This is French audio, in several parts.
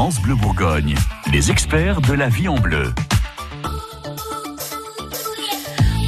France Bleu Bourgogne, les experts de la vie en bleu.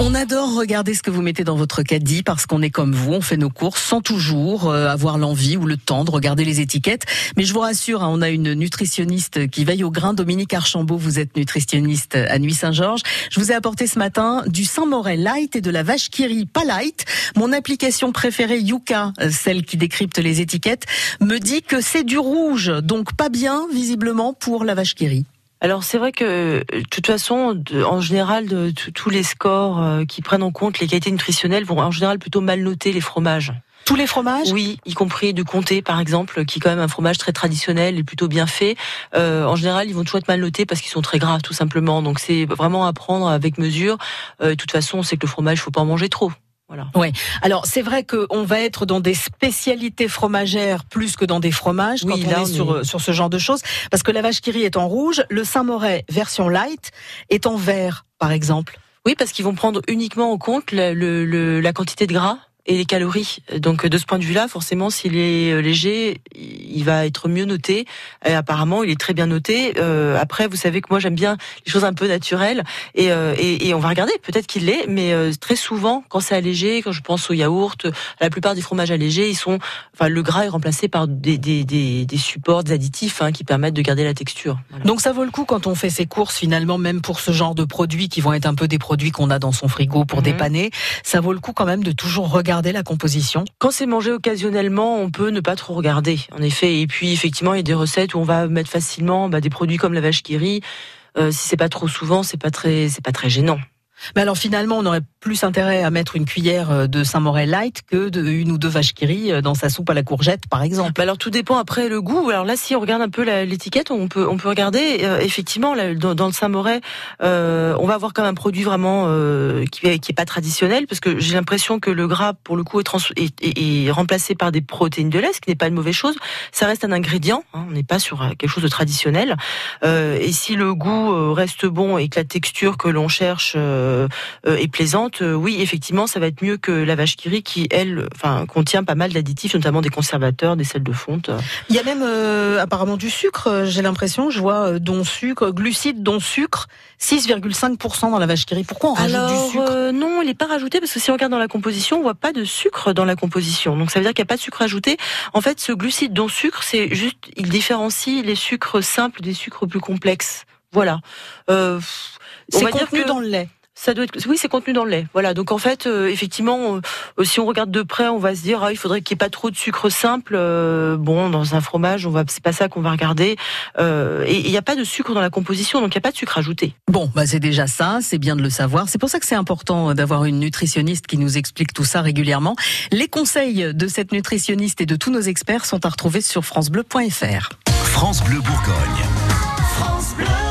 On adore regarder ce que vous mettez dans votre caddie parce qu'on est comme vous, on fait nos courses sans toujours euh, avoir l'envie ou le temps de regarder les étiquettes. Mais je vous rassure, hein, on a une nutritionniste qui veille au grain, Dominique Archambault, vous êtes nutritionniste à Nuit Saint-Georges. Je vous ai apporté ce matin du Saint-Morel Light et de la vache Kiri pas light. Mon application préférée Yuka, euh, celle qui décrypte les étiquettes, me dit que c'est du rouge, donc pas bien visiblement pour la vache Kiri. Alors c'est vrai que de toute façon, en général, de, tous les scores euh, qui prennent en compte les qualités nutritionnelles vont en général plutôt mal noter les fromages. Tous les fromages? Oui, y compris du comté par exemple, qui est quand même un fromage très traditionnel et plutôt bien fait. Euh, en général, ils vont toujours être mal notés parce qu'ils sont très gras, tout simplement. Donc c'est vraiment à prendre avec mesure. Euh, de toute façon, c'est que le fromage, faut pas en manger trop. Voilà. Ouais. Alors c'est vrai qu'on va être dans des spécialités fromagères plus que dans des fromages quand on est, sur, sur ce genre de choses, parce que la vache qui rit est en rouge, le Saint-Moret version light est en vert, par exemple. Oui, parce qu'ils vont prendre uniquement en compte le, la quantité de gras et les calories. Donc de ce point de vue-là, forcément, s'il est euh, léger, il va être mieux noté. Et apparemment, il est très bien noté. Euh, après, vous savez que moi, j'aime bien les choses un peu naturelles, et, euh, et, et on va regarder. Peut-être qu'il l'est, mais euh, très souvent, quand c'est allégé, quand je pense au yaourt, la plupart des fromages allégés, ils sont, enfin, le gras est remplacé par des, des, des, des supports, des additifs hein, qui permettent de garder la texture. Donc ça vaut le coup quand on fait ses courses, finalement, même pour ce genre de produits qui vont être un peu des produits qu'on a dans son frigo pour mhm. dépanner, ça vaut le coup quand même de toujours regarder la composition Quand c'est mangé occasionnellement, on peut ne pas trop regarder, en effet. Et puis, effectivement, il y a des recettes où on va mettre facilement bah, des produits comme la vache qui rit. Euh, si c'est pas trop souvent, c'est pas très, c'est pas très gênant. Mais alors finalement, on aurait plus intérêt à mettre une cuillère euh, de Saint-Morel light que de une ou deux vaches qui euh, dans sa soupe à la courgette, par exemple. alors tout dépend après le goût. Alors là, si on regarde un peu l'étiquette, on peut on peut regarder euh, effectivement dans, le Saint-Morel, on va avoir comme un produit vraiment qui, est, qui est pas traditionnel parce que j'ai l'impression que le gras pour le coup est, est, remplacé par des protéines de lait, ce qui n'est pas une mauvaise chose. Ça reste un ingrédient. Hein, on n'est pas sur quelque chose de traditionnel. et si le goût reste bon et que la texture que l'on cherche est plaisante euh, oui, effectivement, ça va être mieux que la vache qui qui elle, enfin, contient pas mal d'additifs, notamment des conservateurs, des sels de fonte. Il y a même euh, apparemment du sucre. Euh, j'ai l'impression, je vois dont sucre, glucides, dont sucre, 6,5% dans la vache qui Pourquoi on rajoute du sucre Non, il n'est pas rajouté parce que si on regarde dans la composition, on voit pas de sucre dans la composition. Donc ça veut dire qu'il n'y a pas de sucre ajouté. En fait, ce glucide dont sucre, c'est juste, il différencie les sucres simples des sucres plus complexes. Voilà. Euh, c'est contenu dans le lait ça doit être, oui, c'est contenu dans le lait. Voilà. Donc en fait, euh, effectivement, euh, si on regarde de près, on va se dire, ah, il faudrait qu'il n'y ait pas trop de sucre simple. Euh, bon, dans un fromage, on va, c'est pas ça qu'on va regarder. et il n'y a pas de sucre dans la composition, donc il n'y a pas de sucre ajouté. Bon, bah c'est déjà ça, c'est bien de le savoir. C'est pour ça que c'est important d'avoir une nutritionniste qui nous explique tout ça régulièrement. Les conseils de cette nutritionniste et de tous nos experts sont à retrouver sur francebleu.fr. France Bleu Bourgogne. France Bleu.